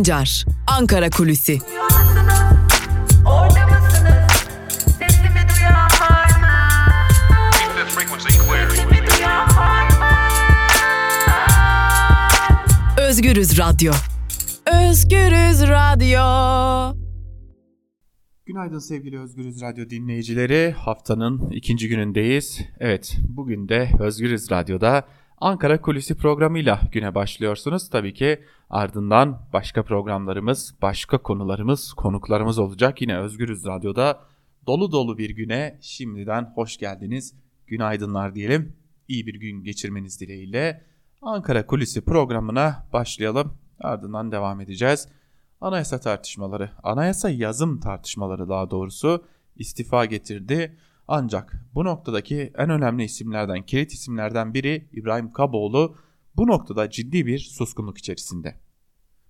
Sancar, Ankara Kulüsi. Özgürüz Radyo. Özgürüz Radyo. Günaydın sevgili Özgürüz Radyo dinleyicileri. Haftanın ikinci günündeyiz. Evet, bugün de Özgürüz Radyo'da Ankara Kulisi programıyla güne başlıyorsunuz. Tabii ki ardından başka programlarımız, başka konularımız, konuklarımız olacak. Yine Özgürüz Radyo'da dolu dolu bir güne şimdiden hoş geldiniz. Günaydınlar diyelim. İyi bir gün geçirmeniz dileğiyle Ankara Kulisi programına başlayalım. Ardından devam edeceğiz. Anayasa tartışmaları, anayasa yazım tartışmaları daha doğrusu istifa getirdi. Ancak bu noktadaki en önemli isimlerden, kilit isimlerden biri İbrahim Kaboğlu bu noktada ciddi bir suskunluk içerisinde.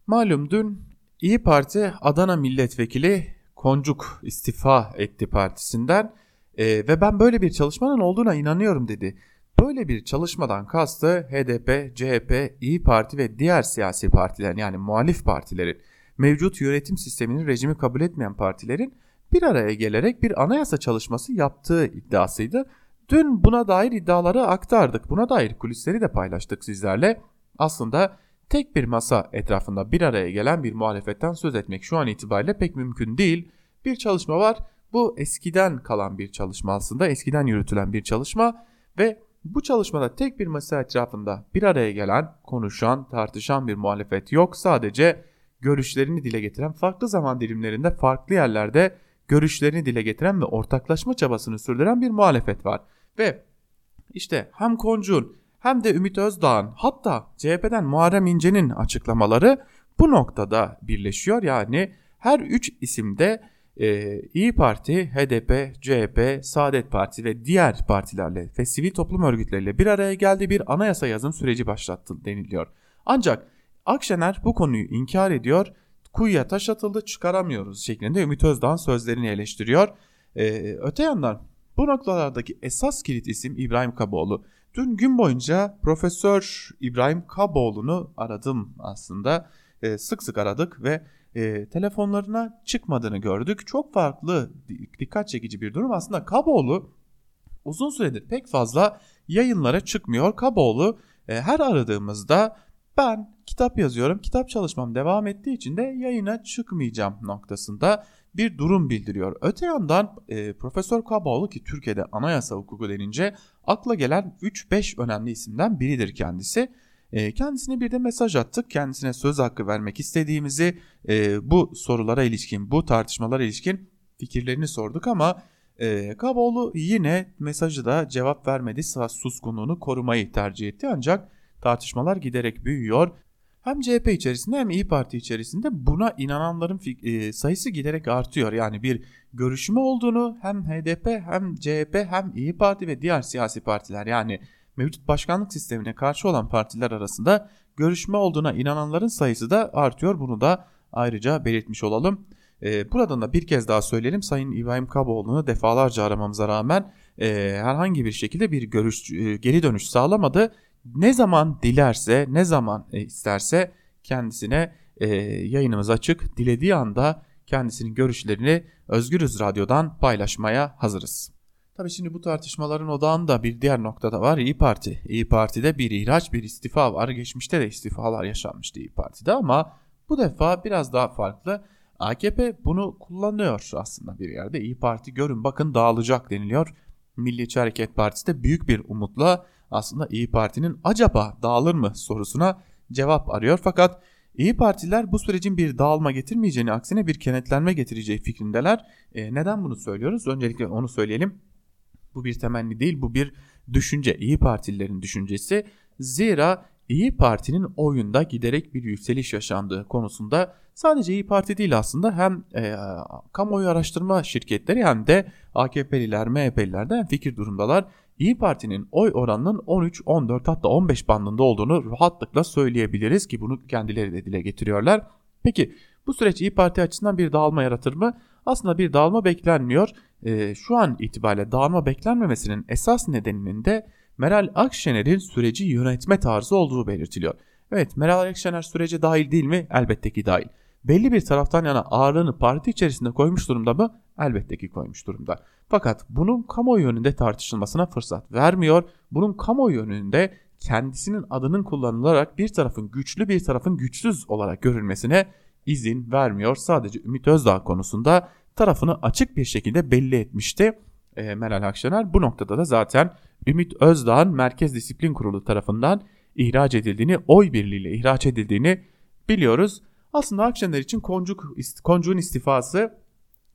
Malum dün İyi Parti Adana Milletvekili Koncuk istifa etti partisinden e, ve ben böyle bir çalışmanın olduğuna inanıyorum dedi. Böyle bir çalışmadan kastı HDP, CHP, İyi Parti ve diğer siyasi partilerin yani muhalif partilerin mevcut yönetim sisteminin rejimi kabul etmeyen partilerin bir araya gelerek bir anayasa çalışması yaptığı iddiasıydı. Dün buna dair iddiaları aktardık. Buna dair kulisleri de paylaştık sizlerle. Aslında tek bir masa etrafında bir araya gelen bir muhalefetten söz etmek şu an itibariyle pek mümkün değil. Bir çalışma var. Bu eskiden kalan bir çalışma aslında. Eskiden yürütülen bir çalışma ve bu çalışmada tek bir masa etrafında bir araya gelen, konuşan, tartışan bir muhalefet yok. Sadece görüşlerini dile getiren, farklı zaman dilimlerinde, farklı yerlerde görüşlerini dile getiren ve ortaklaşma çabasını sürdüren bir muhalefet var. Ve işte hem Koncun hem de Ümit Özdağ'ın hatta CHP'den Muharrem İnce'nin açıklamaları bu noktada birleşiyor. Yani her üç isimde e, İyi Parti, HDP, CHP, Saadet Parti ve diğer partilerle ve sivil toplum örgütleriyle bir araya geldi bir anayasa yazım süreci başlattı deniliyor. Ancak Akşener bu konuyu inkar ediyor kuyuya taş atıldı çıkaramıyoruz şeklinde Ümit Özdağ'ın sözlerini eleştiriyor. Ee, öte yandan bu noktalardaki esas kilit isim İbrahim Kaboğlu. Dün gün boyunca Profesör İbrahim Kaboğlu'nu aradım aslında. Ee, sık sık aradık ve e, telefonlarına çıkmadığını gördük. Çok farklı dikkat çekici bir durum. Aslında Kaboğlu uzun süredir pek fazla yayınlara çıkmıyor. Kaboğlu e, her aradığımızda ben kitap yazıyorum. Kitap çalışmam devam ettiği için de yayına çıkmayacağım noktasında bir durum bildiriyor. Öte yandan e, Profesör Kaboğlu ki Türkiye'de anayasa hukuku denince akla gelen 3-5 önemli isimden biridir kendisi. E, kendisine bir de mesaj attık. Kendisine söz hakkı vermek istediğimizi e, bu sorulara ilişkin, bu tartışmalara ilişkin fikirlerini sorduk ama e, Kaboğlu yine mesajı da cevap vermedi. Suskunluğunu korumayı tercih etti ancak tartışmalar giderek büyüyor. Hem CHP içerisinde hem İyi Parti içerisinde buna inananların e, sayısı giderek artıyor. Yani bir görüşme olduğunu hem HDP hem CHP hem İyi Parti ve diğer siyasi partiler yani mevcut başkanlık sistemine karşı olan partiler arasında görüşme olduğuna inananların sayısı da artıyor. Bunu da ayrıca belirtmiş olalım. E, buradan da bir kez daha söyleyelim Sayın İbrahim Kaboğlu'nu defalarca aramamıza rağmen e, herhangi bir şekilde bir görüş e, geri dönüş sağlamadı ne zaman dilerse, ne zaman e, isterse kendisine e, yayınımız açık. Dilediği anda kendisinin görüşlerini Özgürüz Radyo'dan paylaşmaya hazırız. Tabii şimdi bu tartışmaların odağında bir diğer noktada var İyi Parti. İyi Parti'de bir ihraç bir istifa var. Geçmişte de istifalar yaşanmıştı İyi Parti'de ama bu defa biraz daha farklı. AKP bunu kullanıyor aslında bir yerde. İyi Parti görün bakın dağılacak deniliyor. Milliyetçi Hareket Partisi de büyük bir umutla aslında İyi Parti'nin acaba dağılır mı sorusuna cevap arıyor. Fakat İyi Partiler bu sürecin bir dağılma getirmeyeceğini aksine bir kenetlenme getireceği fikrindeler. E, neden bunu söylüyoruz? Öncelikle onu söyleyelim. Bu bir temenni değil bu bir düşünce. İyi Partililerin düşüncesi. Zira İyi Parti'nin oyunda giderek bir yükseliş yaşandığı konusunda sadece İyi Parti değil aslında hem e, kamuoyu araştırma şirketleri hem de AKP'liler, MHP'liler de fikir durumdalar. İyi Parti'nin oy oranının 13, 14 hatta 15 bandında olduğunu rahatlıkla söyleyebiliriz ki bunu kendileri de dile getiriyorlar. Peki bu süreç İyi Parti açısından bir dağılma yaratır mı? Aslında bir dağılma beklenmiyor. E, şu an itibariyle dağılma beklenmemesinin esas nedeninin de Meral Akşener'in süreci yönetme tarzı olduğu belirtiliyor. Evet Meral Akşener sürece dahil değil mi? Elbette ki dahil. belli bir taraftan yana ağırlığını parti içerisinde koymuş durumda mı? Elbette ki koymuş durumda. Fakat bunun kamuoyu önünde tartışılmasına fırsat vermiyor. Bunun kamuoyu önünde kendisinin adının kullanılarak bir tarafın güçlü bir tarafın güçsüz olarak görülmesine izin vermiyor. Sadece Ümit Özdağ konusunda tarafını açık bir şekilde belli etmişti e, Meral Akşener. Bu noktada da zaten Ümit Özdağ'ın Merkez Disiplin Kurulu tarafından ihraç edildiğini, oy birliğiyle ihraç edildiğini biliyoruz. Aslında Akşener için Koncuk, Koncuk'un istifası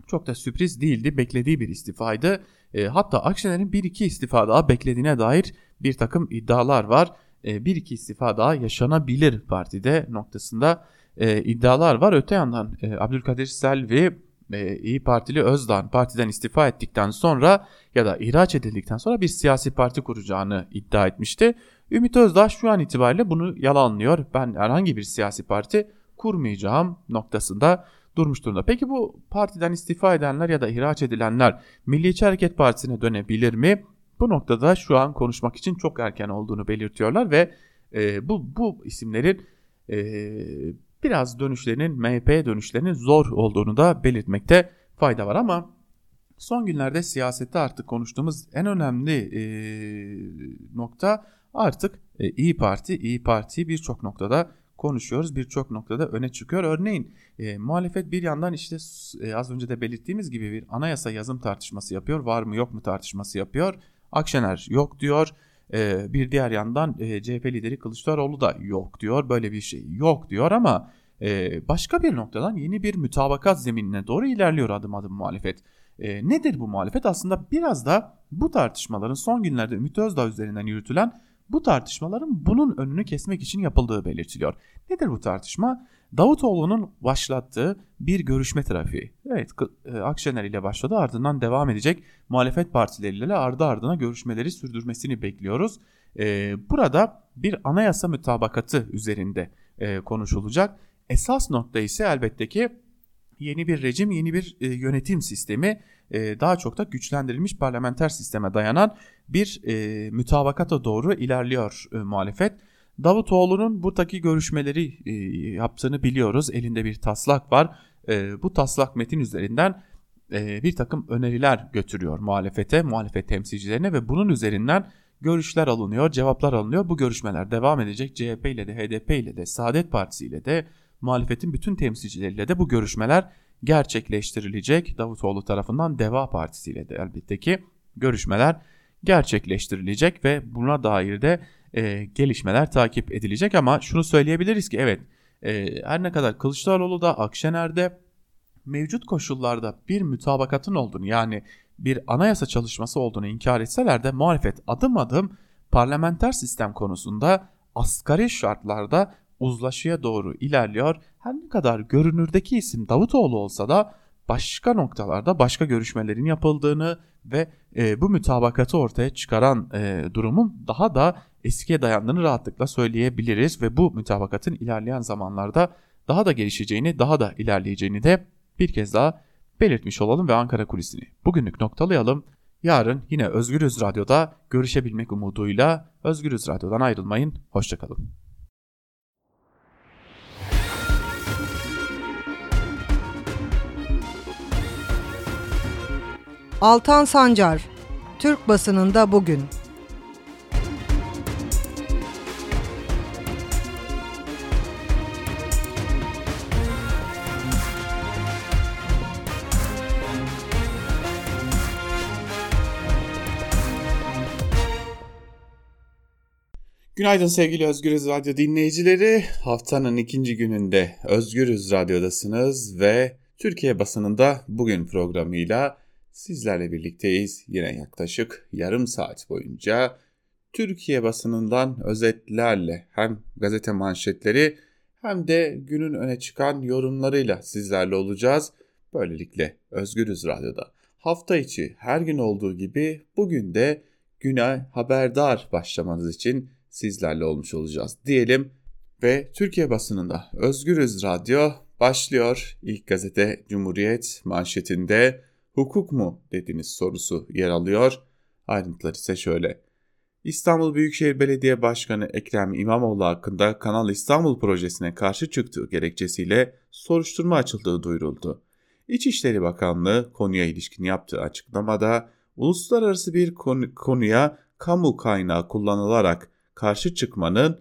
çok da sürpriz değildi. Beklediği bir istifaydı. E, hatta Akşener'in bir iki istifa daha beklediğine dair bir takım iddialar var. E, bir iki istifa daha yaşanabilir partide noktasında e, iddialar var. Öte yandan e, Abdülkadir Selvi e, İyi Partili Özdağ partiden istifa ettikten sonra ya da ihraç edildikten sonra bir siyasi parti kuracağını iddia etmişti. Ümit Özdağ şu an itibariyle bunu yalanlıyor. Ben herhangi bir siyasi parti kurmayacağım noktasında durmuş durumda. Peki bu partiden istifa edenler ya da ihraç edilenler Milliyetçi Hareket Partisi'ne dönebilir mi? Bu noktada şu an konuşmak için çok erken olduğunu belirtiyorlar ve e, bu bu isimlerin e, biraz dönüşlerinin MHP'ye dönüşlerinin zor olduğunu da belirtmekte fayda var ama son günlerde siyasette artık konuştuğumuz en önemli e, nokta artık e, İyi Parti. İyi Parti birçok noktada konuşuyoruz. Birçok noktada öne çıkıyor. Örneğin e, muhalefet bir yandan işte e, az önce de belirttiğimiz gibi bir anayasa yazım tartışması yapıyor. Var mı yok mu tartışması yapıyor. Akşener yok diyor. E, bir diğer yandan e, CHP lideri Kılıçdaroğlu da yok diyor. Böyle bir şey yok diyor ama e, başka bir noktadan yeni bir mütabakat zeminine doğru ilerliyor adım adım muhalefet. E, nedir bu muhalefet? Aslında biraz da bu tartışmaların son günlerde Ümit Özdağ üzerinden yürütülen bu tartışmaların bunun önünü kesmek için yapıldığı belirtiliyor. Nedir bu tartışma? Davutoğlu'nun başlattığı bir görüşme trafiği. Evet e, Akşener ile başladı ardından devam edecek muhalefet partileriyle ardı ardına görüşmeleri sürdürmesini bekliyoruz. Ee, burada bir anayasa mütabakatı üzerinde e, konuşulacak. Esas nokta ise elbette ki yeni bir rejim, yeni bir e, yönetim sistemi e, daha çok da güçlendirilmiş parlamenter sisteme dayanan bir e, mütabakata doğru ilerliyor e, muhalefet. Davutoğlu'nun buradaki görüşmeleri e, yaptığını biliyoruz. Elinde bir taslak var. E, bu taslak metin üzerinden e, bir takım öneriler götürüyor muhalefete, muhalefet temsilcilerine ve bunun üzerinden görüşler alınıyor, cevaplar alınıyor. Bu görüşmeler devam edecek. CHP ile de, HDP ile de, Saadet Partisi ile de, muhalefetin bütün temsilcileriyle de bu görüşmeler gerçekleştirilecek. Davutoğlu tarafından Deva Partisi ile de elbette ki görüşmeler gerçekleştirilecek ve buna dair de e, gelişmeler takip edilecek ama şunu söyleyebiliriz ki evet e, her ne kadar Kılıçdaroğlu da Akşener'de mevcut koşullarda bir mütabakatın olduğunu yani bir anayasa çalışması olduğunu inkar etseler de muhalefet adım adım parlamenter sistem konusunda asgari şartlarda uzlaşıya doğru ilerliyor. Her ne kadar görünürdeki isim Davutoğlu olsa da başka noktalarda başka görüşmelerin yapıldığını ve e, bu mütabakatı ortaya çıkaran e, durumun daha da eskiye dayandığını rahatlıkla söyleyebiliriz ve bu mütabakatın ilerleyen zamanlarda daha da gelişeceğini, daha da ilerleyeceğini de bir kez daha belirtmiş olalım ve Ankara kulisini bugünlük noktalayalım. Yarın yine Özgürüz Radyo'da görüşebilmek umuduyla Özgürüz Radyo'dan ayrılmayın. Hoşçakalın. Altan Sancar, Türk basınında bugün. Günaydın sevgili Özgürüz Radyo dinleyicileri. Haftanın ikinci gününde Özgürüz Radyo'dasınız ve Türkiye basınında bugün programıyla sizlerle birlikteyiz. Yine yaklaşık yarım saat boyunca Türkiye basınından özetlerle hem gazete manşetleri hem de günün öne çıkan yorumlarıyla sizlerle olacağız. Böylelikle Özgürüz Radyo'da hafta içi her gün olduğu gibi bugün de güne haberdar başlamanız için sizlerle olmuş olacağız diyelim. Ve Türkiye basınında Özgürüz Radyo başlıyor. İlk gazete Cumhuriyet manşetinde hukuk mu dediniz sorusu yer alıyor. Ayrıntılar ise şöyle. İstanbul Büyükşehir Belediye Başkanı Ekrem İmamoğlu hakkında Kanal İstanbul projesine karşı çıktığı gerekçesiyle soruşturma açıldığı duyuruldu. İçişleri Bakanlığı konuya ilişkin yaptığı açıklamada uluslararası bir konuya kamu kaynağı kullanılarak karşı çıkmanın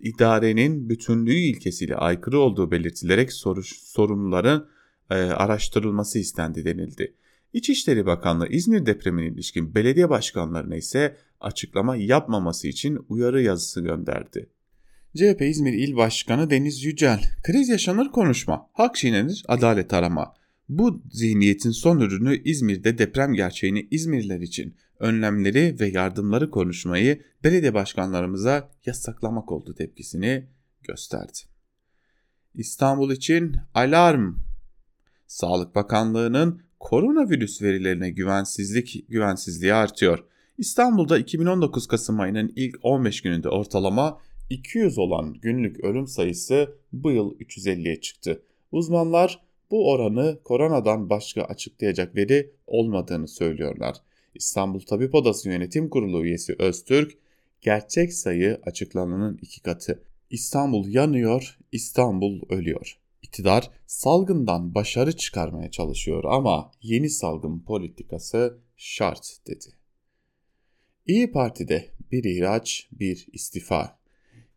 idarenin bütünlüğü ilkesiyle aykırı olduğu belirtilerek soruş, sorunların e, araştırılması istendi denildi. İçişleri Bakanlığı İzmir depremine ilişkin belediye başkanlarına ise açıklama yapmaması için uyarı yazısı gönderdi. CHP İzmir İl Başkanı Deniz Yücel, kriz yaşanır konuşma, hak çiğnenir, adalet arama. Bu zihniyetin son ürünü İzmir'de deprem gerçeğini İzmirliler için önlemleri ve yardımları konuşmayı belediye başkanlarımıza yasaklamak oldu tepkisini gösterdi. İstanbul için alarm. Sağlık Bakanlığı'nın koronavirüs verilerine güvensizlik güvensizliği artıyor. İstanbul'da 2019 Kasım ayının ilk 15 gününde ortalama 200 olan günlük ölüm sayısı bu yıl 350'ye çıktı. Uzmanlar bu oranı koronadan başka açıklayacak veri olmadığını söylüyorlar. İstanbul Tabip Odası Yönetim Kurulu üyesi Öztürk, gerçek sayı açıklananın iki katı. İstanbul yanıyor, İstanbul ölüyor. İktidar salgından başarı çıkarmaya çalışıyor ama yeni salgın politikası şart dedi. İyi Parti'de bir ihraç, bir istifa.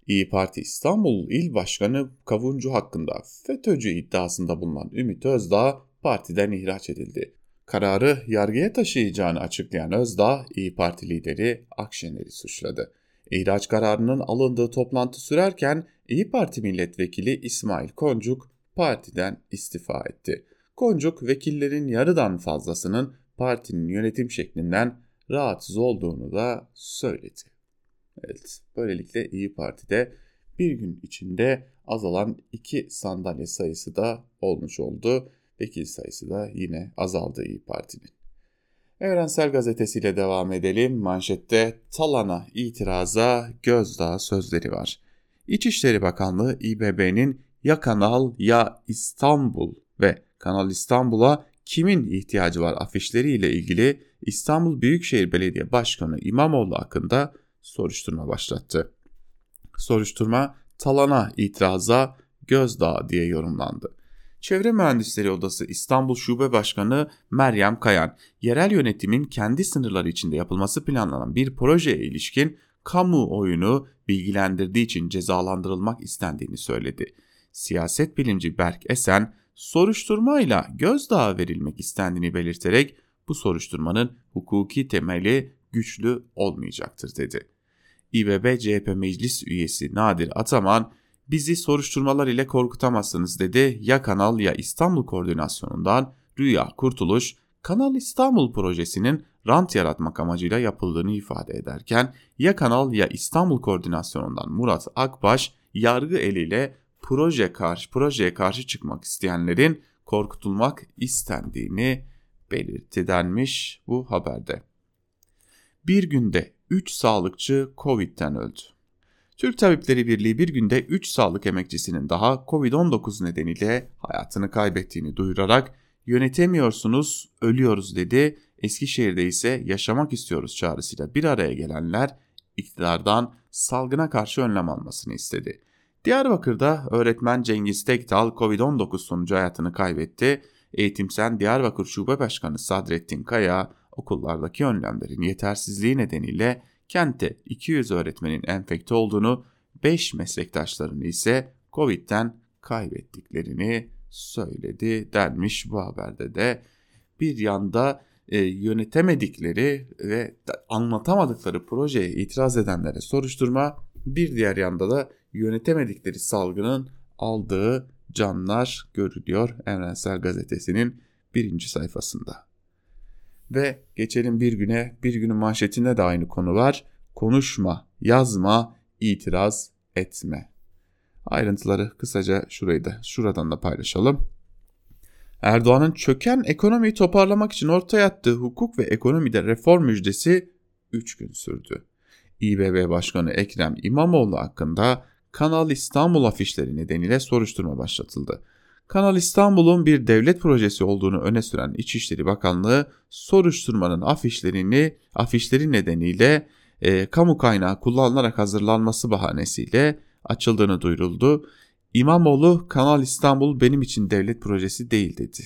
İyi Parti İstanbul İl Başkanı Kavuncu hakkında FETÖ'cü iddiasında bulunan Ümit Özdağ partiden ihraç edildi. Kararı yargıya taşıyacağını açıklayan Özdağ, İyi Parti lideri Akşener'i suçladı. İhraç kararının alındığı toplantı sürerken İyi Parti milletvekili İsmail Koncuk partiden istifa etti. Koncuk vekillerin yarıdan fazlasının partinin yönetim şeklinden rahatsız olduğunu da söyledi. Evet, böylelikle İyi Parti'de bir gün içinde azalan iki sandalye sayısı da olmuş oldu. Vekil sayısı da yine azaldı İyi Parti'nin. Evrensel Gazetesi ile devam edelim. Manşette Talan'a itiraza gözdağı sözleri var. İçişleri Bakanlığı İBB'nin ya Kanal ya İstanbul ve Kanal İstanbul'a kimin ihtiyacı var afişleriyle ilgili İstanbul Büyükşehir Belediye Başkanı İmamoğlu hakkında soruşturma başlattı. Soruşturma Talan'a itiraza gözdağı diye yorumlandı. Çevre Mühendisleri Odası İstanbul Şube Başkanı Meryem Kayan, yerel yönetimin kendi sınırları içinde yapılması planlanan bir projeye ilişkin kamuoyunu bilgilendirdiği için cezalandırılmak istendiğini söyledi. Siyaset bilimci Berk Esen, soruşturmayla gözdağı verilmek istendiğini belirterek bu soruşturmanın hukuki temeli güçlü olmayacaktır dedi. İBB CHP Meclis Üyesi Nadir Ataman, bizi soruşturmalar ile korkutamazsınız dedi. Ya Kanal ya İstanbul koordinasyonundan Rüya Kurtuluş, Kanal İstanbul projesinin rant yaratmak amacıyla yapıldığını ifade ederken ya Kanal ya İstanbul koordinasyonundan Murat Akbaş yargı eliyle proje karşı projeye karşı çıkmak isteyenlerin korkutulmak istendiğini belirtti denmiş bu haberde. Bir günde 3 sağlıkçı Covid'den öldü. Türk Tabipleri Birliği bir günde 3 sağlık emekçisinin daha Covid-19 nedeniyle hayatını kaybettiğini duyurarak yönetemiyorsunuz, ölüyoruz dedi. Eskişehir'de ise yaşamak istiyoruz çağrısıyla bir araya gelenler iktidardan salgına karşı önlem almasını istedi. Diyarbakır'da öğretmen Cengiz Tektal Covid-19 sonucu hayatını kaybetti. Eğitimsen Diyarbakır Şube Başkanı Sadrettin Kaya okullardaki önlemlerin yetersizliği nedeniyle kentte 200 öğretmenin enfekte olduğunu, 5 meslektaşlarını ise Covid'den kaybettiklerini söyledi denmiş bu haberde de. Bir yanda e, yönetemedikleri ve anlatamadıkları projeye itiraz edenlere soruşturma, bir diğer yanda da yönetemedikleri salgının aldığı canlar görülüyor Evrensel Gazetesi'nin birinci sayfasında. Ve geçelim bir güne, bir günün manşetinde de aynı konu var. Konuşma, yazma, itiraz etme. Ayrıntıları kısaca şurayı da şuradan da paylaşalım. Erdoğan'ın çöken ekonomiyi toparlamak için ortaya attığı hukuk ve ekonomide reform müjdesi 3 gün sürdü. İBB Başkanı Ekrem İmamoğlu hakkında Kanal İstanbul afişleri nedeniyle soruşturma başlatıldı. Kanal İstanbul'un bir devlet projesi olduğunu öne süren İçişleri Bakanlığı soruşturmanın afişlerini afişleri nedeniyle e, kamu kaynağı kullanılarak hazırlanması bahanesiyle açıldığını duyuruldu. İmamoğlu Kanal İstanbul benim için devlet projesi değil dedi.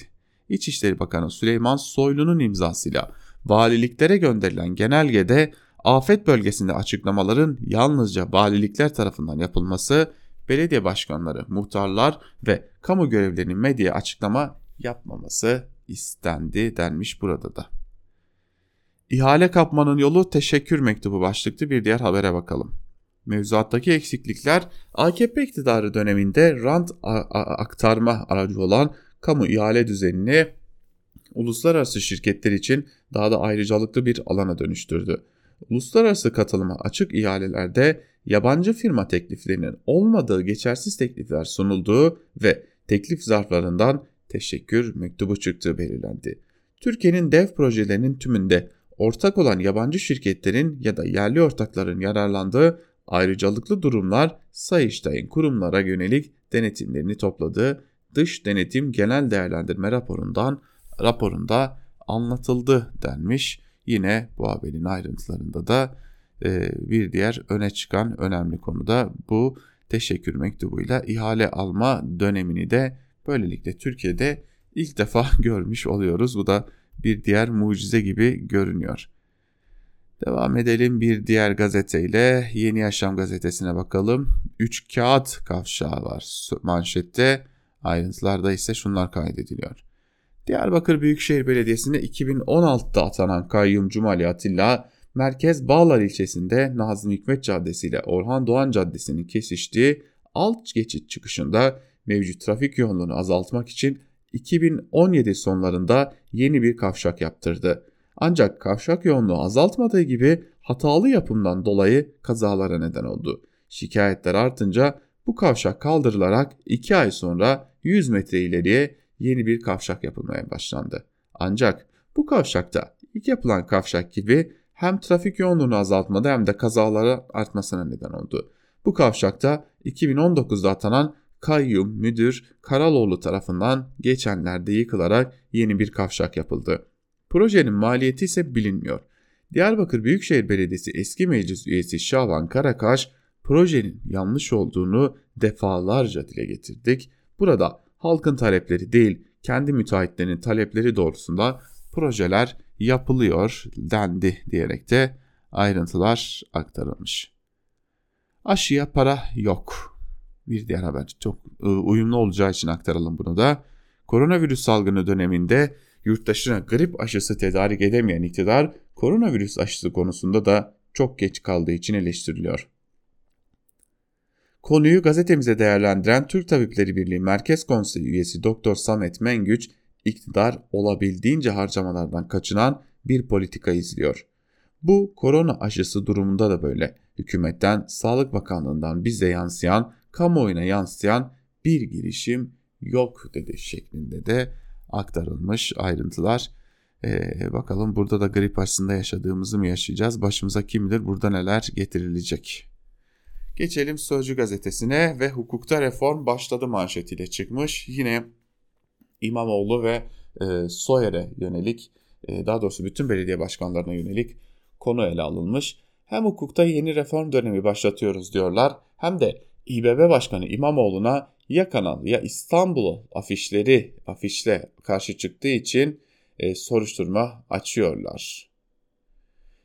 İçişleri Bakanı Süleyman Soylu'nun imzasıyla valiliklere gönderilen genelgede afet bölgesinde açıklamaların yalnızca valilikler tarafından yapılması, belediye başkanları, muhtarlar ve kamu görevlilerinin medyaya açıklama yapmaması istendi denmiş burada da. İhale kapmanın yolu teşekkür mektubu başlıklı bir diğer habere bakalım. Mevzuattaki eksiklikler AKP iktidarı döneminde rant aktarma aracı olan kamu ihale düzenini uluslararası şirketler için daha da ayrıcalıklı bir alana dönüştürdü. Uluslararası katılıma açık ihalelerde yabancı firma tekliflerinin olmadığı geçersiz teklifler sunulduğu ve teklif zarflarından teşekkür mektubu çıktığı belirlendi. Türkiye'nin dev projelerinin tümünde ortak olan yabancı şirketlerin ya da yerli ortakların yararlandığı ayrıcalıklı durumlar Sayıştay'ın kurumlara yönelik denetimlerini topladığı dış denetim genel değerlendirme raporundan raporunda anlatıldı denmiş. Yine bu haberin ayrıntılarında da e, bir diğer öne çıkan önemli konu da bu teşekkür mektubuyla ihale alma dönemini de böylelikle Türkiye'de ilk defa görmüş oluyoruz. Bu da bir diğer mucize gibi görünüyor. Devam edelim bir diğer gazeteyle Yeni Yaşam gazetesine bakalım. 3 kağıt kavşağı var manşette. Ayrıntılarda ise şunlar kaydediliyor. Diyarbakır Büyükşehir Belediyesi'nde 2016'da atanan kayyum Cumali Atilla, Merkez Bağlar ilçesinde Nazım Hikmet Caddesi ile Orhan Doğan Caddesi'nin kesiştiği alt geçit çıkışında mevcut trafik yoğunluğunu azaltmak için 2017 sonlarında yeni bir kavşak yaptırdı. Ancak kavşak yoğunluğu azaltmadığı gibi hatalı yapımdan dolayı kazalara neden oldu. Şikayetler artınca bu kavşak kaldırılarak 2 ay sonra 100 metre ileriye yeni bir kavşak yapılmaya başlandı. Ancak bu kavşakta ilk yapılan kavşak gibi hem trafik yoğunluğunu azaltmadı hem de kazalara artmasına neden oldu. Bu kavşakta 2019'da atanan kayyum müdür Karaloğlu tarafından geçenlerde yıkılarak yeni bir kavşak yapıldı. Projenin maliyeti ise bilinmiyor. Diyarbakır Büyükşehir Belediyesi eski meclis üyesi Şaban Karakaş projenin yanlış olduğunu defalarca dile getirdik. Burada halkın talepleri değil kendi müteahhitlerinin talepleri doğrusunda projeler yapılıyor dendi diyerek de ayrıntılar aktarılmış. Aşıya para yok. Bir diğer haber çok ıı, uyumlu olacağı için aktaralım bunu da. Koronavirüs salgını döneminde yurttaşına grip aşısı tedarik edemeyen iktidar koronavirüs aşısı konusunda da çok geç kaldığı için eleştiriliyor. Konuyu gazetemize değerlendiren Türk Tabipleri Birliği Merkez Konseyi üyesi Doktor Samet Mengüç, iktidar olabildiğince harcamalardan kaçınan bir politika izliyor. Bu korona aşısı durumunda da böyle. Hükümetten, Sağlık Bakanlığı'ndan bize yansıyan, kamuoyuna yansıyan bir girişim yok dedi şeklinde de aktarılmış ayrıntılar. Ee, bakalım burada da grip aşısında yaşadığımızı mı yaşayacağız? Başımıza kim bilir burada neler getirilecek. Geçelim Sözcü gazetesine ve hukukta reform başladı manşetiyle çıkmış. Yine İmamoğlu ve e, Soyer'e yönelik e, daha doğrusu bütün belediye başkanlarına yönelik konu ele alınmış. Hem hukukta yeni reform dönemi başlatıyoruz diyorlar hem de İBB Başkanı İmamoğlu'na ya Kanal ya İstanbul afişleri afişle karşı çıktığı için e, soruşturma açıyorlar.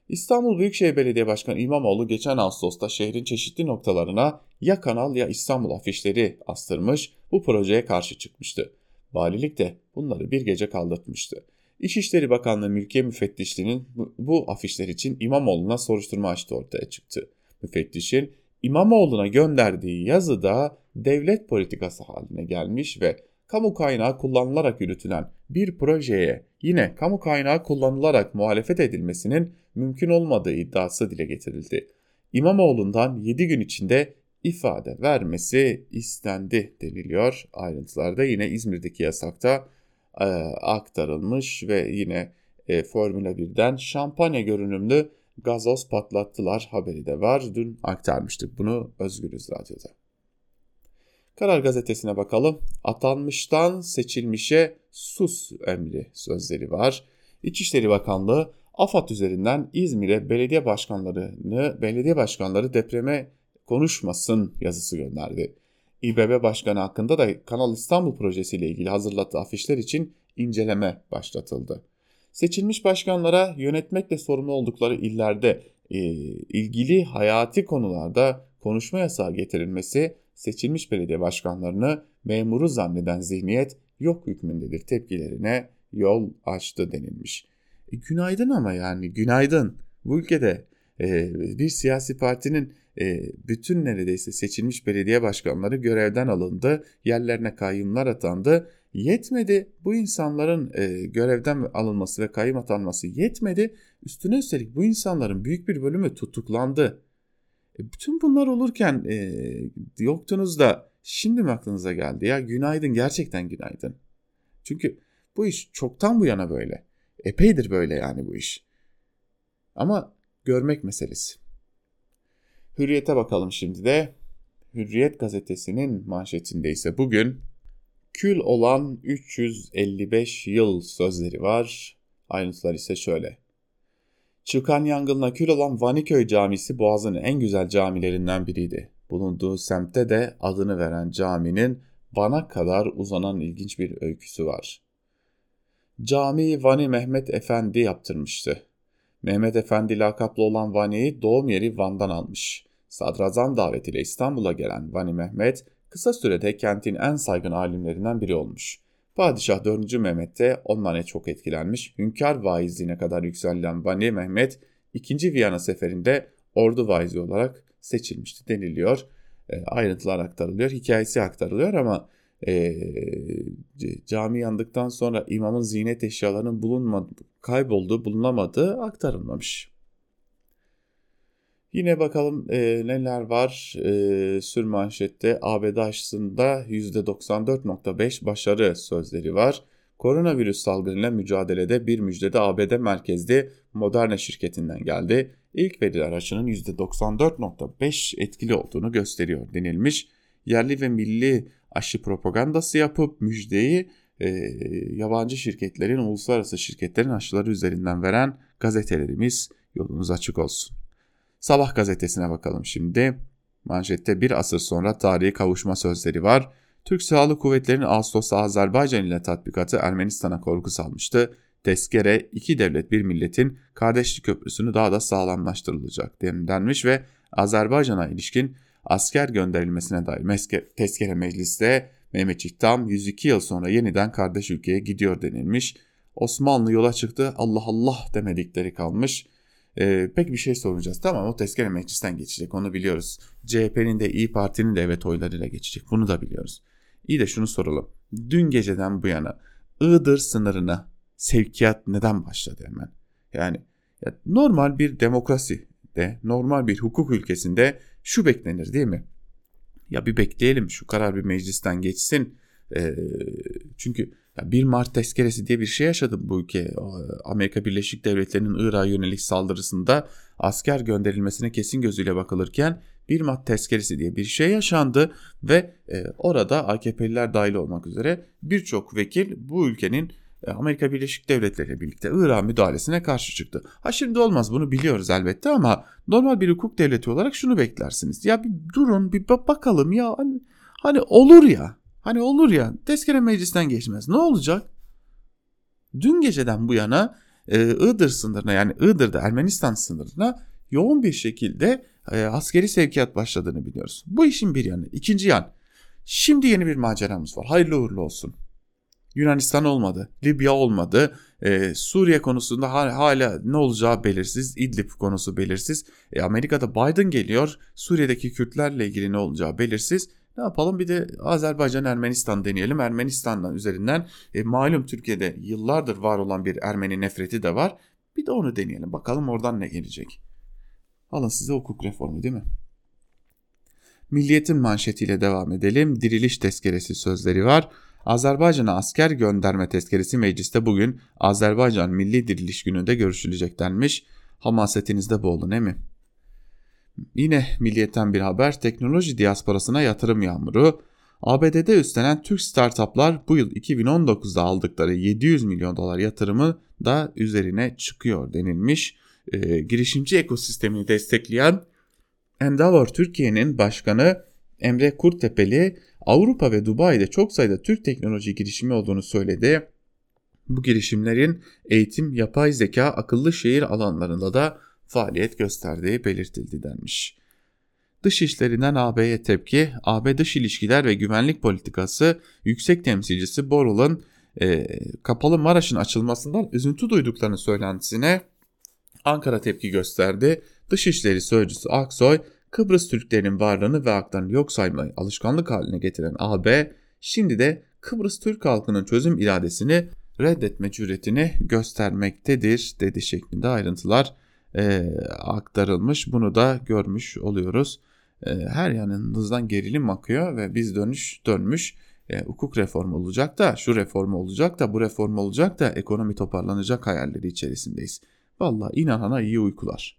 İstanbul Büyükşehir Belediye Başkanı İmamoğlu geçen Ağustos'ta şehrin çeşitli noktalarına ya Kanal ya İstanbul afişleri astırmış, bu projeye karşı çıkmıştı. Valilik de bunları bir gece kaldırtmıştı. İçişleri Bakanlığı Mülkiye Müfettişliği'nin bu afişler için İmamoğlu'na soruşturma açtı ortaya çıktı. Müfettişin İmamoğlu'na gönderdiği yazıda devlet politikası haline gelmiş ve kamu kaynağı kullanılarak yürütülen bir projeye yine kamu kaynağı kullanılarak muhalefet edilmesinin mümkün olmadığı iddiası dile getirildi. İmamoğlu'ndan 7 gün içinde ifade vermesi istendi deniliyor. Ayrıntılarda yine İzmir'deki yasakta e, aktarılmış ve yine e, Formula 1'den şampanya görünümlü gazoz patlattılar haberi de var. Dün aktarmıştık bunu Özgürüz Radyo'da. Karar Gazetesi'ne bakalım. Atanmıştan seçilmişe sus emri sözleri var. İçişleri Bakanlığı AFAD üzerinden İzmir'e belediye başkanlarını, belediye başkanları depreme konuşmasın yazısı gönderdi. İBB Başkanı hakkında da Kanal İstanbul projesiyle ilgili hazırlattığı afişler için inceleme başlatıldı. Seçilmiş başkanlara yönetmekle sorumlu oldukları illerde e, ilgili hayati konularda konuşma yasağı getirilmesi seçilmiş belediye başkanlarını memuru zanneden zihniyet yok hükmündedir tepkilerine yol açtı denilmiş. E, günaydın ama yani günaydın. Bu ülkede e, bir siyasi partinin e, bütün neredeyse seçilmiş belediye başkanları görevden alındı, yerlerine kayyumlar atandı. Yetmedi bu insanların e, görevden alınması ve kayyum atanması yetmedi. Üstüne üstelik bu insanların büyük bir bölümü tutuklandı. E, bütün bunlar olurken e, yoktunuz da şimdi mi aklınıza geldi ya günaydın gerçekten günaydın. Çünkü bu iş çoktan bu yana böyle. Epeydir böyle yani bu iş. Ama görmek meselesi. Hürriyete bakalım şimdi de. Hürriyet gazetesinin manşetinde ise bugün kül olan 355 yıl sözleri var. Ayrıntılar ise şöyle. Çıkan yangınla kül olan Vaniköy Camisi Boğaz'ın en güzel camilerinden biriydi. Bulunduğu semtte de adını veren caminin bana kadar uzanan ilginç bir öyküsü var. Cami Vani Mehmet Efendi yaptırmıştı. Mehmet Efendi lakaplı olan Vani'yi doğum yeri Van'dan almış. Sadrazam davetiyle İstanbul'a gelen Vani Mehmet kısa sürede kentin en saygın alimlerinden biri olmuş. Padişah 4. Mehmet de ondan çok etkilenmiş. Hünkâr vaizliğine kadar yükselen Vani Mehmet 2. Viyana seferinde ordu vaizi olarak seçilmişti deniliyor. E, ayrıntılar aktarılıyor, hikayesi aktarılıyor ama e, cami yandıktan sonra imamın ziynet eşyalarının bulunmadığı, kaybolduğu, bulunamadığı aktarılmamış. Yine bakalım e, neler var e, sür manşette ABD aşısında %94.5 başarı sözleri var. Koronavirüs salgınıyla mücadelede bir müjdede ABD merkezli Moderna şirketinden geldi. İlk veriler aşının %94.5 etkili olduğunu gösteriyor denilmiş. Yerli ve milli aşı propagandası yapıp müjdeyi e, yabancı şirketlerin, uluslararası şirketlerin aşıları üzerinden veren gazetelerimiz yolunuz açık olsun. Sabah gazetesine bakalım şimdi. Manşette bir asır sonra tarihi kavuşma sözleri var. Türk Silahlı Kuvvetleri'nin Ağustos'ta Azerbaycan ile tatbikatı Ermenistan'a korku salmıştı. Tezkere iki devlet bir milletin kardeşlik köprüsünü daha da sağlamlaştırılacak denilmiş ve Azerbaycan'a ilişkin asker gönderilmesine dair meske, tezkere mecliste Mehmetçik Tam 102 yıl sonra yeniden kardeş ülkeye gidiyor denilmiş. Osmanlı yola çıktı Allah Allah demedikleri kalmış. Ee, pek bir şey soracağız. Tamam o tezkere meclisten geçecek onu biliyoruz. CHP'nin de İyi Parti'nin de evet oylarıyla geçecek bunu da biliyoruz. İyi de şunu soralım. Dün geceden bu yana Iğdır sınırına sevkiyat neden başladı hemen? Yani ya normal bir demokrasi de normal bir hukuk ülkesinde şu beklenir değil mi? Ya bir bekleyelim şu karar bir meclisten geçsin. E, çünkü ya 1 Mart tezkeresi diye bir şey yaşadı bu ülke. Amerika Birleşik Devletleri'nin Irak'a yönelik saldırısında asker gönderilmesine kesin gözüyle bakılırken 1 Mart tezkeresi diye bir şey yaşandı ve e, orada AKP'liler dahil olmak üzere birçok vekil bu ülkenin Amerika Birleşik Devletleri ile birlikte Irak müdahalesine karşı çıktı. Ha şimdi olmaz bunu biliyoruz elbette ama normal bir hukuk devleti olarak şunu beklersiniz. Ya bir durun bir bakalım ya hani, hani olur ya hani olur ya tezkere meclisten geçmez ne olacak? Dün geceden bu yana e, Iğdır sınırına yani Iğdır'da Ermenistan sınırına yoğun bir şekilde e, askeri sevkiyat başladığını biliyoruz. Bu işin bir yanı. İkinci yan. Şimdi yeni bir maceramız var. Hayırlı uğurlu olsun. Yunanistan olmadı, Libya olmadı, ee, Suriye konusunda hala, ne olacağı belirsiz, İdlib konusu belirsiz. E, Amerika'da Biden geliyor, Suriye'deki Kürtlerle ilgili ne olacağı belirsiz. Ne yapalım bir de Azerbaycan Ermenistan deneyelim. Ermenistan'dan üzerinden e, malum Türkiye'de yıllardır var olan bir Ermeni nefreti de var. Bir de onu deneyelim bakalım oradan ne gelecek. Alın size hukuk reformu değil mi? Milliyetin manşetiyle devam edelim. Diriliş tezkeresi sözleri var. Azerbaycan'a asker gönderme tezkeresi mecliste bugün Azerbaycan Milli Diriliş Günü'nde görüşülecek denmiş. Hamasetinizde bu oldu ne mi? Yine milliyetten bir haber teknoloji diasporasına yatırım yağmuru. ABD'de üstlenen Türk startuplar bu yıl 2019'da aldıkları 700 milyon dolar yatırımı da üzerine çıkıyor denilmiş. E, girişimci ekosistemini destekleyen Endeavor Türkiye'nin başkanı Emre Kurtepeli Avrupa ve Dubai'de çok sayıda Türk teknoloji girişimi olduğunu söyledi. Bu girişimlerin eğitim, yapay zeka, akıllı şehir alanlarında da faaliyet gösterdiği belirtildi denmiş. Dış işlerinden AB'ye tepki, AB Dış İlişkiler ve Güvenlik Politikası Yüksek Temsilcisi Borul'un e, kapalı Maraş'ın açılmasından üzüntü duyduklarını söylentisine Ankara tepki gösterdi. Dışişleri Sözcüsü Aksoy, Kıbrıs Türklerinin varlığını ve haklarını yok saymayı alışkanlık haline getiren AB, şimdi de Kıbrıs Türk halkının çözüm iradesini reddetme cüretini göstermektedir dedi şeklinde ayrıntılar e, aktarılmış. Bunu da görmüş oluyoruz. E, her yanınızdan gerilim akıyor ve biz dönüş dönmüş e, hukuk reformu olacak da şu reformu olacak da bu reform olacak da ekonomi toparlanacak hayalleri içerisindeyiz. Valla inanana iyi uykular.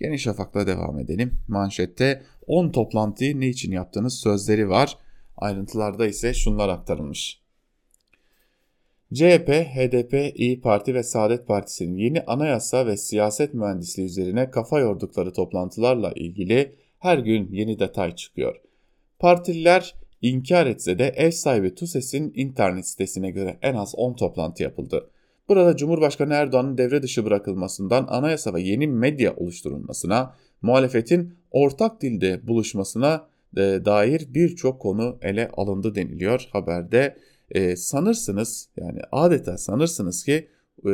Yeni Şafak'la devam edelim. Manşette 10 toplantıyı ne için yaptığınız sözleri var. Ayrıntılarda ise şunlar aktarılmış. CHP, HDP, İyi Parti ve Saadet Partisi'nin yeni anayasa ve siyaset mühendisliği üzerine kafa yordukları toplantılarla ilgili her gün yeni detay çıkıyor. Partililer inkar etse de ev sahibi TUSES'in internet sitesine göre en az 10 toplantı yapıldı. Burada Cumhurbaşkanı Erdoğan'ın devre dışı bırakılmasından anayasa ve yeni medya oluşturulmasına, muhalefetin ortak dilde buluşmasına e, dair birçok konu ele alındı deniliyor haberde. E, sanırsınız yani adeta sanırsınız ki e,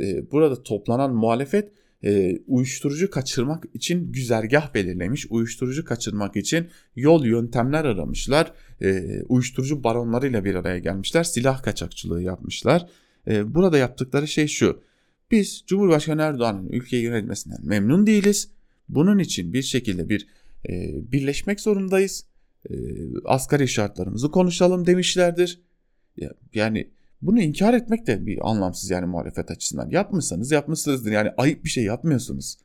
e, burada toplanan muhalefet e, uyuşturucu kaçırmak için güzergah belirlemiş. Uyuşturucu kaçırmak için yol yöntemler aramışlar. E, uyuşturucu baronlarıyla bir araya gelmişler. Silah kaçakçılığı yapmışlar. E, burada yaptıkları şey şu. Biz Cumhurbaşkanı Erdoğan'ın ülkeyi yönetmesinden memnun değiliz. Bunun için bir şekilde bir e, birleşmek zorundayız. E, asgari şartlarımızı konuşalım demişlerdir. Yani bunu inkar etmek de bir anlamsız yani muhalefet açısından. Yapmışsanız yapmışsınızdır yani ayıp bir şey yapmıyorsunuz.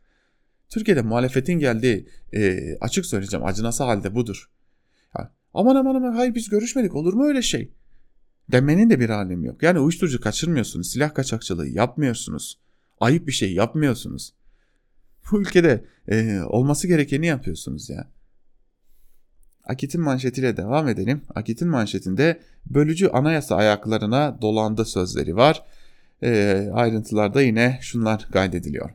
Türkiye'de muhalefetin geldiği e, açık söyleyeceğim acınası halde budur. Ya, aman aman aman hayır biz görüşmedik olur mu öyle şey? Demenin de bir alemi yok. Yani uyuşturucu kaçırmıyorsunuz, silah kaçakçılığı yapmıyorsunuz. Ayıp bir şey yapmıyorsunuz. Bu ülkede e, olması gerekeni yapıyorsunuz ya. Akit'in manşetiyle devam edelim. Akit'in manşetinde bölücü anayasa ayaklarına dolandı sözleri var. E, ayrıntılarda yine şunlar kaydediliyor.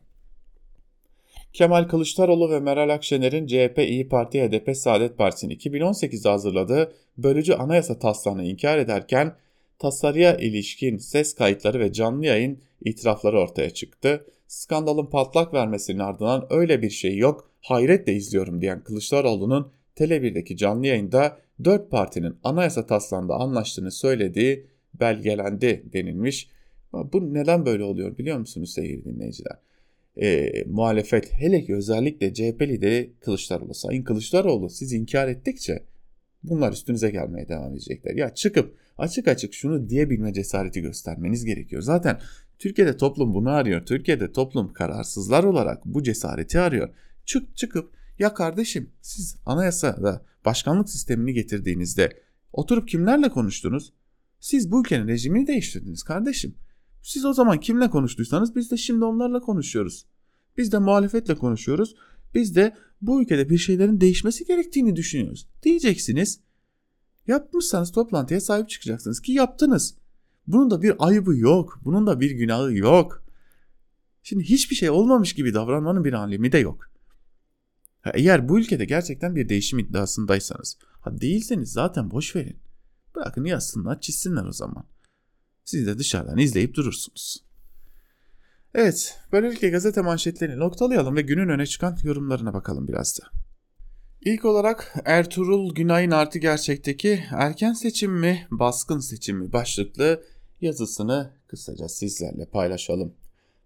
Kemal Kılıçdaroğlu ve Meral Akşener'in CHP, İyi Parti, HDP, Saadet Partisi'nin 2018'de hazırladığı bölücü anayasa taslağını inkar ederken tasarıya ilişkin ses kayıtları ve canlı yayın itirafları ortaya çıktı. Skandalın patlak vermesinin ardından öyle bir şey yok, hayretle izliyorum diyen Kılıçdaroğlu'nun Tele1'deki canlı yayında dört partinin anayasa taslağında anlaştığını söylediği belgelendi denilmiş. Bu neden böyle oluyor biliyor musunuz sevgili dinleyiciler? E, muhalefet hele ki özellikle CHP lideri Kılıçdaroğlu. Sayın Kılıçdaroğlu siz inkar ettikçe bunlar üstünüze gelmeye devam edecekler. Ya çıkıp açık açık şunu diyebilme cesareti göstermeniz gerekiyor. Zaten Türkiye'de toplum bunu arıyor. Türkiye'de toplum kararsızlar olarak bu cesareti arıyor. Çık çıkıp ya kardeşim siz anayasada başkanlık sistemini getirdiğinizde oturup kimlerle konuştunuz? Siz bu ülkenin rejimini değiştirdiniz kardeşim. Siz o zaman kimle konuştuysanız biz de şimdi onlarla konuşuyoruz. Biz de muhalefetle konuşuyoruz. Biz de bu ülkede bir şeylerin değişmesi gerektiğini düşünüyoruz. Diyeceksiniz. Yapmışsanız toplantıya sahip çıkacaksınız ki yaptınız. Bunun da bir ayıbı yok. Bunun da bir günahı yok. Şimdi hiçbir şey olmamış gibi davranmanın bir alemi de yok. Eğer bu ülkede gerçekten bir değişim iddiasındaysanız, ha değilseniz zaten boş verin. Bırakın yazsınlar, çizsinler o zaman. Siz de dışarıdan izleyip durursunuz. Evet, böylelikle gazete manşetlerini noktalayalım ve günün öne çıkan yorumlarına bakalım biraz da. İlk olarak Ertuğrul Günay'ın artı gerçekteki erken seçim mi, baskın seçim mi başlıklı yazısını kısaca sizlerle paylaşalım.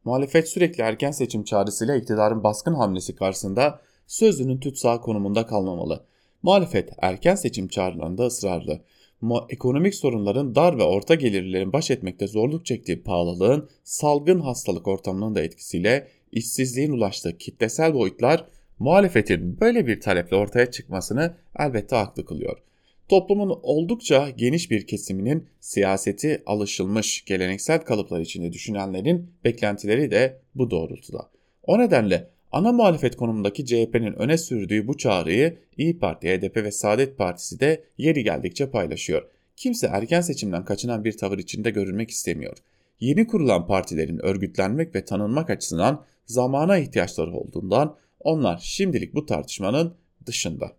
Muhalefet sürekli erken seçim çağrısıyla iktidarın baskın hamlesi karşısında sözünün tutsağı konumunda kalmamalı. Muhalefet erken seçim çağrılarında ısrarlı. Ekonomik sorunların dar ve orta gelirlerin baş etmekte zorluk çektiği pahalılığın salgın hastalık ortamının da etkisiyle işsizliğin ulaştığı kitlesel boyutlar muhalefetin böyle bir taleple ortaya çıkmasını elbette haklı kılıyor. Toplumun oldukça geniş bir kesiminin siyaseti alışılmış geleneksel kalıplar içinde düşünenlerin beklentileri de bu doğrultuda. O nedenle ana muhalefet konumundaki CHP'nin öne sürdüğü bu çağrıyı İyi Parti, HDP ve Saadet Partisi de yeri geldikçe paylaşıyor. Kimse erken seçimden kaçınan bir tavır içinde görülmek istemiyor. Yeni kurulan partilerin örgütlenmek ve tanınmak açısından zamana ihtiyaçları olduğundan onlar şimdilik bu tartışmanın dışında.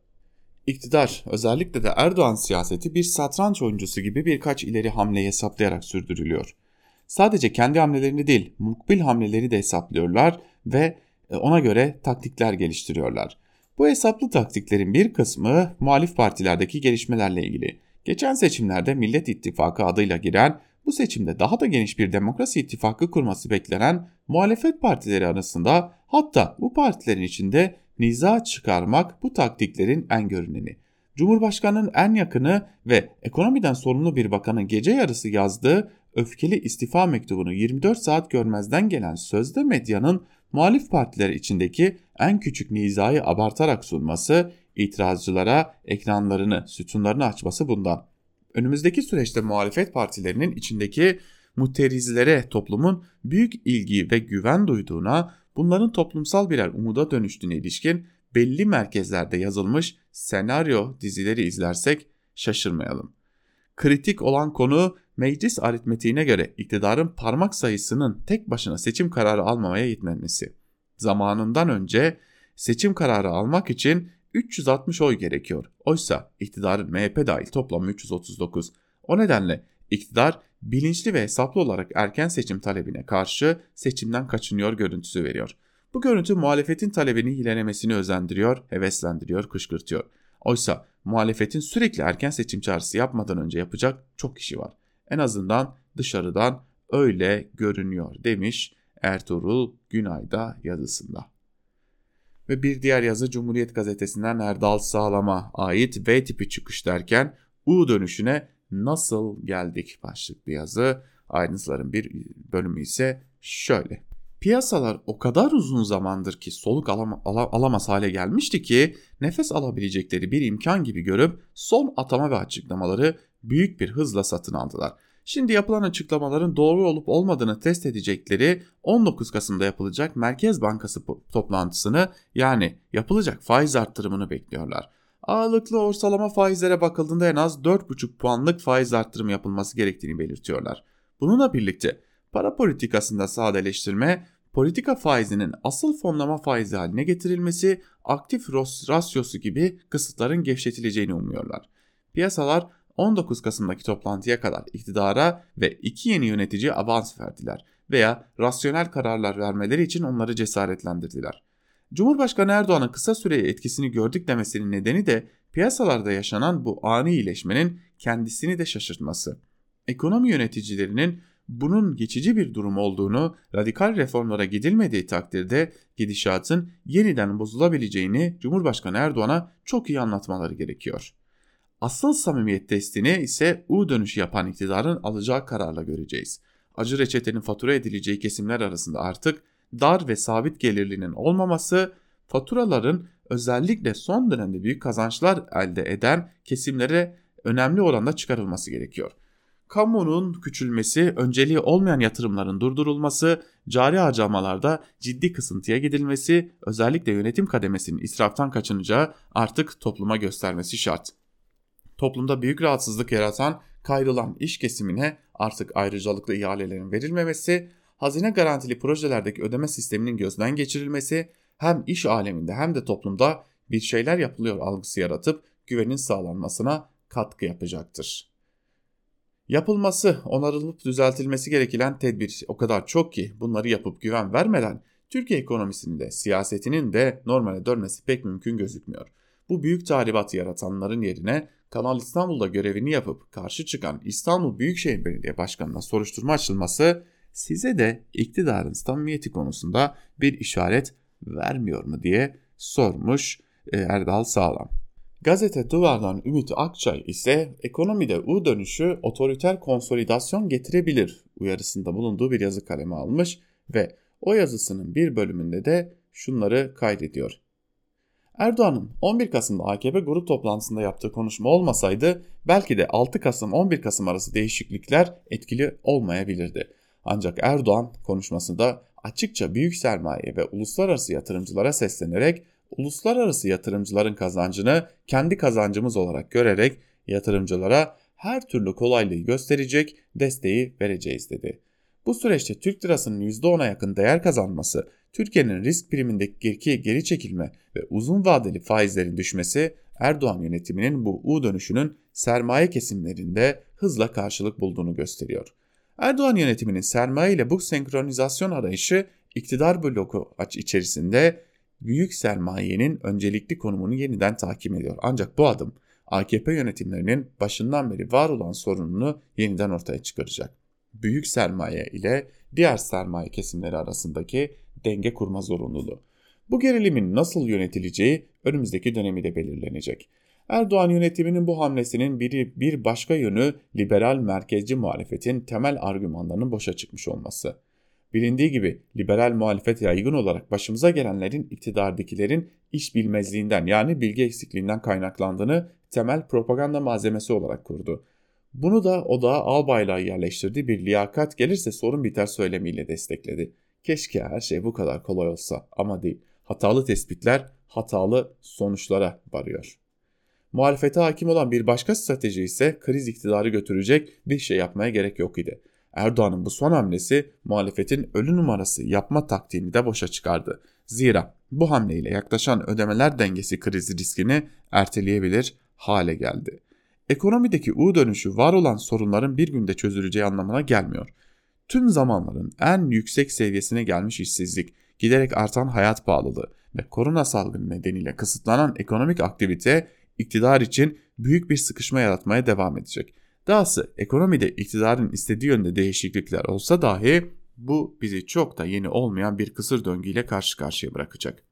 İktidar özellikle de Erdoğan siyaseti bir satranç oyuncusu gibi birkaç ileri hamle hesaplayarak sürdürülüyor. Sadece kendi hamlelerini değil, mukbil hamleleri de hesaplıyorlar ve e, ona göre taktikler geliştiriyorlar. Bu hesaplı taktiklerin bir kısmı muhalif partilerdeki gelişmelerle ilgili. Geçen seçimlerde Millet İttifakı adıyla giren, bu seçimde daha da geniş bir demokrasi ittifakı kurması beklenen muhalefet partileri arasında hatta bu partilerin içinde niza çıkarmak bu taktiklerin en görüneni. Cumhurbaşkanının en yakını ve ekonomiden sorumlu bir bakanın gece yarısı yazdığı öfkeli istifa mektubunu 24 saat görmezden gelen sözde medyanın muhalif partiler içindeki en küçük nizayı abartarak sunması, itirazcılara ekranlarını, sütunlarını açması bundan. Önümüzdeki süreçte muhalefet partilerinin içindeki muterizlere toplumun büyük ilgi ve güven duyduğuna, bunların toplumsal birer umuda dönüştüğüne ilişkin belli merkezlerde yazılmış senaryo dizileri izlersek şaşırmayalım. Kritik olan konu meclis aritmetiğine göre iktidarın parmak sayısının tek başına seçim kararı almamaya yetmemesi. Zamanından önce seçim kararı almak için 360 oy gerekiyor. Oysa iktidarın MHP dahil toplamı 339. O nedenle iktidar bilinçli ve hesaplı olarak erken seçim talebine karşı seçimden kaçınıyor görüntüsü veriyor. Bu görüntü muhalefetin talebini hilelemesini özendiriyor, heveslendiriyor, kışkırtıyor. Oysa muhalefetin sürekli erken seçim çağrısı yapmadan önce yapacak çok işi var. En azından dışarıdan öyle görünüyor demiş Ertuğrul Günay'da yazısında. Ve bir diğer yazı Cumhuriyet Gazetesi'nden Erdal Sağlam'a ait V tipi çıkış derken U dönüşüne nasıl geldik başlıklı yazı. Ayrıntıların bir bölümü ise şöyle. Piyasalar o kadar uzun zamandır ki soluk alama, ala, alamaz hale gelmişti ki nefes alabilecekleri bir imkan gibi görüp son atama ve açıklamaları büyük bir hızla satın aldılar. Şimdi yapılan açıklamaların doğru olup olmadığını test edecekleri 19 Kasım'da yapılacak Merkez Bankası toplantısını yani yapılacak faiz arttırımını bekliyorlar. Ağırlıklı ortalama faizlere bakıldığında en az 4,5 puanlık faiz arttırımı yapılması gerektiğini belirtiyorlar. Bununla birlikte para politikasında sadeleştirme, politika faizinin asıl fonlama faizi haline getirilmesi, aktif rasyosu gibi kısıtların gevşetileceğini umuyorlar. Piyasalar 19 Kasım'daki toplantıya kadar iktidara ve iki yeni yönetici avans verdiler veya rasyonel kararlar vermeleri için onları cesaretlendirdiler. Cumhurbaşkanı Erdoğan'ın kısa süreye etkisini gördük demesinin nedeni de piyasalarda yaşanan bu ani iyileşmenin kendisini de şaşırtması. Ekonomi yöneticilerinin bunun geçici bir durum olduğunu, radikal reformlara gidilmediği takdirde gidişatın yeniden bozulabileceğini Cumhurbaşkanı Erdoğan'a çok iyi anlatmaları gerekiyor. Asıl samimiyet testini ise U dönüşü yapan iktidarın alacağı kararla göreceğiz. Acı reçetenin fatura edileceği kesimler arasında artık dar ve sabit gelirlinin olmaması, faturaların özellikle son dönemde büyük kazançlar elde eden kesimlere önemli oranda çıkarılması gerekiyor. Kamunun küçülmesi, önceliği olmayan yatırımların durdurulması, cari harcamalarda ciddi kısıntıya gidilmesi, özellikle yönetim kademesinin israftan kaçınacağı artık topluma göstermesi şart toplumda büyük rahatsızlık yaratan kayrılan iş kesimine artık ayrıcalıklı ihalelerin verilmemesi, hazine garantili projelerdeki ödeme sisteminin gözden geçirilmesi hem iş aleminde hem de toplumda bir şeyler yapılıyor algısı yaratıp güvenin sağlanmasına katkı yapacaktır. Yapılması, onarılıp düzeltilmesi gereken tedbir o kadar çok ki bunları yapıp güven vermeden Türkiye ekonomisinin de siyasetinin de normale dönmesi pek mümkün gözükmüyor. Bu büyük tahribat yaratanların yerine Kanal İstanbul'da görevini yapıp karşı çıkan İstanbul Büyükşehir Belediye Başkanı'na soruşturma açılması size de iktidarın samimiyeti konusunda bir işaret vermiyor mu diye sormuş e, Erdal Sağlam. Gazete Duvar'dan Ümit Akçay ise ekonomide U dönüşü otoriter konsolidasyon getirebilir uyarısında bulunduğu bir yazı kaleme almış ve o yazısının bir bölümünde de şunları kaydediyor. Erdoğan'ın 11 Kasım'da AKP grup toplantısında yaptığı konuşma olmasaydı belki de 6 Kasım 11 Kasım arası değişiklikler etkili olmayabilirdi. Ancak Erdoğan konuşmasında açıkça büyük sermaye ve uluslararası yatırımcılara seslenerek uluslararası yatırımcıların kazancını kendi kazancımız olarak görerek yatırımcılara her türlü kolaylığı gösterecek desteği vereceğiz dedi. Bu süreçte Türk lirasının %10'a yakın değer kazanması, Türkiye'nin risk primindeki geri çekilme ve uzun vadeli faizlerin düşmesi Erdoğan yönetiminin bu U dönüşünün sermaye kesimlerinde hızla karşılık bulduğunu gösteriyor. Erdoğan yönetiminin sermaye ile bu senkronizasyon arayışı iktidar bloku aç içerisinde büyük sermayenin öncelikli konumunu yeniden takip ediyor. Ancak bu adım AKP yönetimlerinin başından beri var olan sorununu yeniden ortaya çıkaracak. Büyük sermaye ile diğer sermaye kesimleri arasındaki denge kurma zorunluluğu. Bu gerilimin nasıl yönetileceği önümüzdeki dönemi de belirlenecek. Erdoğan yönetiminin bu hamlesinin biri bir başka yönü liberal merkezci muhalefetin temel argümanlarının boşa çıkmış olması. Bilindiği gibi liberal muhalefet yaygın olarak başımıza gelenlerin iktidardakilerin iş bilmezliğinden yani bilgi eksikliğinden kaynaklandığını temel propaganda malzemesi olarak kurdu. Bunu da o da albaylığa yerleştirdiği bir liyakat gelirse sorun biter söylemiyle destekledi. Keşke her şey bu kadar kolay olsa ama değil. Hatalı tespitler hatalı sonuçlara varıyor. Muhalefete hakim olan bir başka strateji ise kriz iktidarı götürecek bir şey yapmaya gerek yok idi. Erdoğan'ın bu son hamlesi muhalefetin ölü numarası yapma taktiğini de boşa çıkardı. Zira bu hamleyle yaklaşan ödemeler dengesi krizi riskini erteleyebilir hale geldi. Ekonomideki U dönüşü var olan sorunların bir günde çözüleceği anlamına gelmiyor. Tüm zamanların en yüksek seviyesine gelmiş işsizlik, giderek artan hayat pahalılığı ve korona salgını nedeniyle kısıtlanan ekonomik aktivite iktidar için büyük bir sıkışma yaratmaya devam edecek. Dahası ekonomide iktidarın istediği yönde değişiklikler olsa dahi bu bizi çok da yeni olmayan bir kısır döngüyle karşı karşıya bırakacak.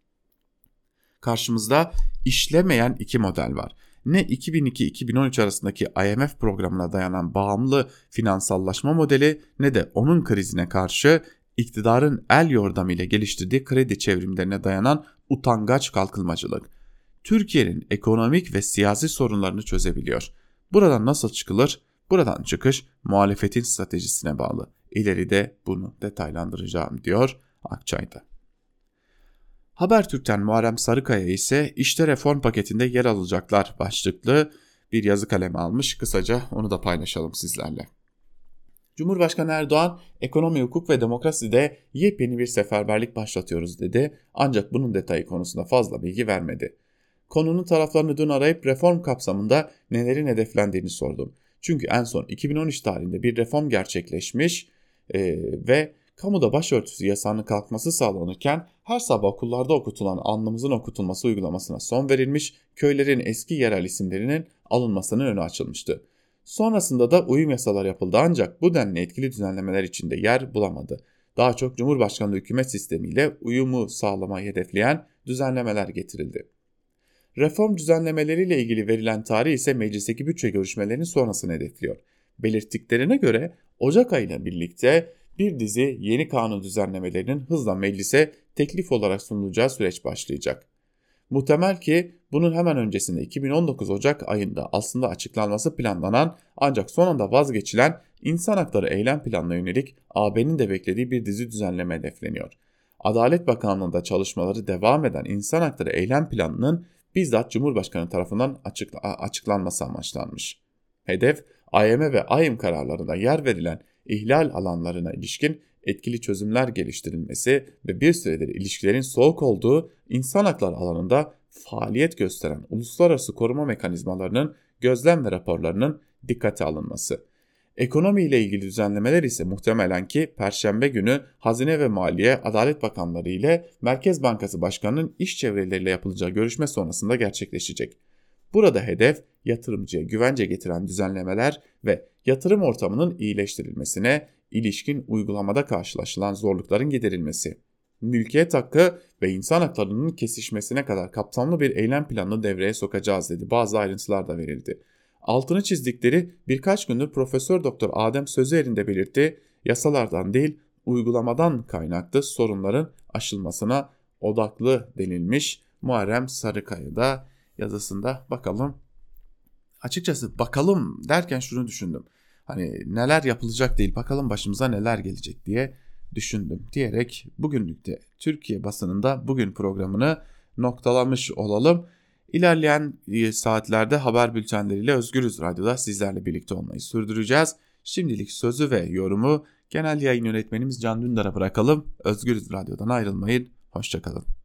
Karşımızda işlemeyen iki model var. Ne 2002-2013 arasındaki IMF programına dayanan bağımlı finansallaşma modeli ne de onun krizine karşı iktidarın el yordamıyla geliştirdiği kredi çevrimlerine dayanan utangaç kalkınmacılık. Türkiye'nin ekonomik ve siyasi sorunlarını çözebiliyor. Buradan nasıl çıkılır? Buradan çıkış muhalefetin stratejisine bağlı. İleride bunu detaylandıracağım diyor Akçay'da. Habertürk'ten Muharrem Sarıkaya ise işte reform paketinde yer alacaklar başlıklı bir yazı kalemi almış. Kısaca onu da paylaşalım sizlerle. Cumhurbaşkanı Erdoğan ekonomi, hukuk ve demokraside yepyeni bir seferberlik başlatıyoruz dedi. Ancak bunun detayı konusunda fazla bilgi vermedi. Konunun taraflarını dün arayıp reform kapsamında nelerin hedeflendiğini sordum. Çünkü en son 2013 tarihinde bir reform gerçekleşmiş e, ve kamuda başörtüsü yasağının kalkması sağlanırken her sabah okullarda okutulan anlamızın okutulması uygulamasına son verilmiş, köylerin eski yerel isimlerinin alınmasının önü açılmıştı. Sonrasında da uyum yasalar yapıldı ancak bu denli etkili düzenlemeler içinde yer bulamadı. Daha çok Cumhurbaşkanlığı hükümet sistemiyle uyumu sağlamayı hedefleyen düzenlemeler getirildi. Reform düzenlemeleriyle ilgili verilen tarih ise meclisteki bütçe görüşmelerinin sonrasını hedefliyor. Belirttiklerine göre Ocak ayıyla birlikte bir dizi yeni kanun düzenlemelerinin hızla meclise teklif olarak sunulacağı süreç başlayacak. Muhtemel ki bunun hemen öncesinde 2019 Ocak ayında aslında açıklanması planlanan ancak son anda vazgeçilen insan hakları eylem planına yönelik AB'nin de beklediği bir dizi düzenleme hedefleniyor. Adalet Bakanlığı'nda çalışmaları devam eden insan hakları eylem planının bizzat Cumhurbaşkanı tarafından açıkla açıklanması amaçlanmış. Hedef, AYM ve AYM kararlarında yer verilen ihlal alanlarına ilişkin etkili çözümler geliştirilmesi ve bir süredir ilişkilerin soğuk olduğu insan hakları alanında faaliyet gösteren uluslararası koruma mekanizmalarının gözlem ve raporlarının dikkate alınması. Ekonomi ile ilgili düzenlemeler ise muhtemelen ki Perşembe günü Hazine ve Maliye Adalet Bakanları ile Merkez Bankası Başkanı'nın iş çevreleriyle yapılacağı görüşme sonrasında gerçekleşecek. Burada hedef yatırımcıya güvence getiren düzenlemeler ve yatırım ortamının iyileştirilmesine ilişkin uygulamada karşılaşılan zorlukların giderilmesi. Mülkiyet hakkı ve insan haklarının kesişmesine kadar kapsamlı bir eylem planını devreye sokacağız dedi. Bazı ayrıntılar da verildi. Altını çizdikleri birkaç gündür Profesör Doktor Adem Sözer'in belirtti. Yasalardan değil uygulamadan kaynaklı sorunların aşılmasına odaklı denilmiş Muharrem Sarıkaya da yazısında bakalım. Açıkçası bakalım derken şunu düşündüm. Hani neler yapılacak değil bakalım başımıza neler gelecek diye düşündüm diyerek bugünlükte Türkiye basınında bugün programını noktalamış olalım. İlerleyen e, saatlerde haber bültenleriyle Özgürüz Radyo'da sizlerle birlikte olmayı sürdüreceğiz. Şimdilik sözü ve yorumu genel yayın yönetmenimiz Can Dündar'a bırakalım. Özgürüz Radyo'dan ayrılmayın. Hoşçakalın.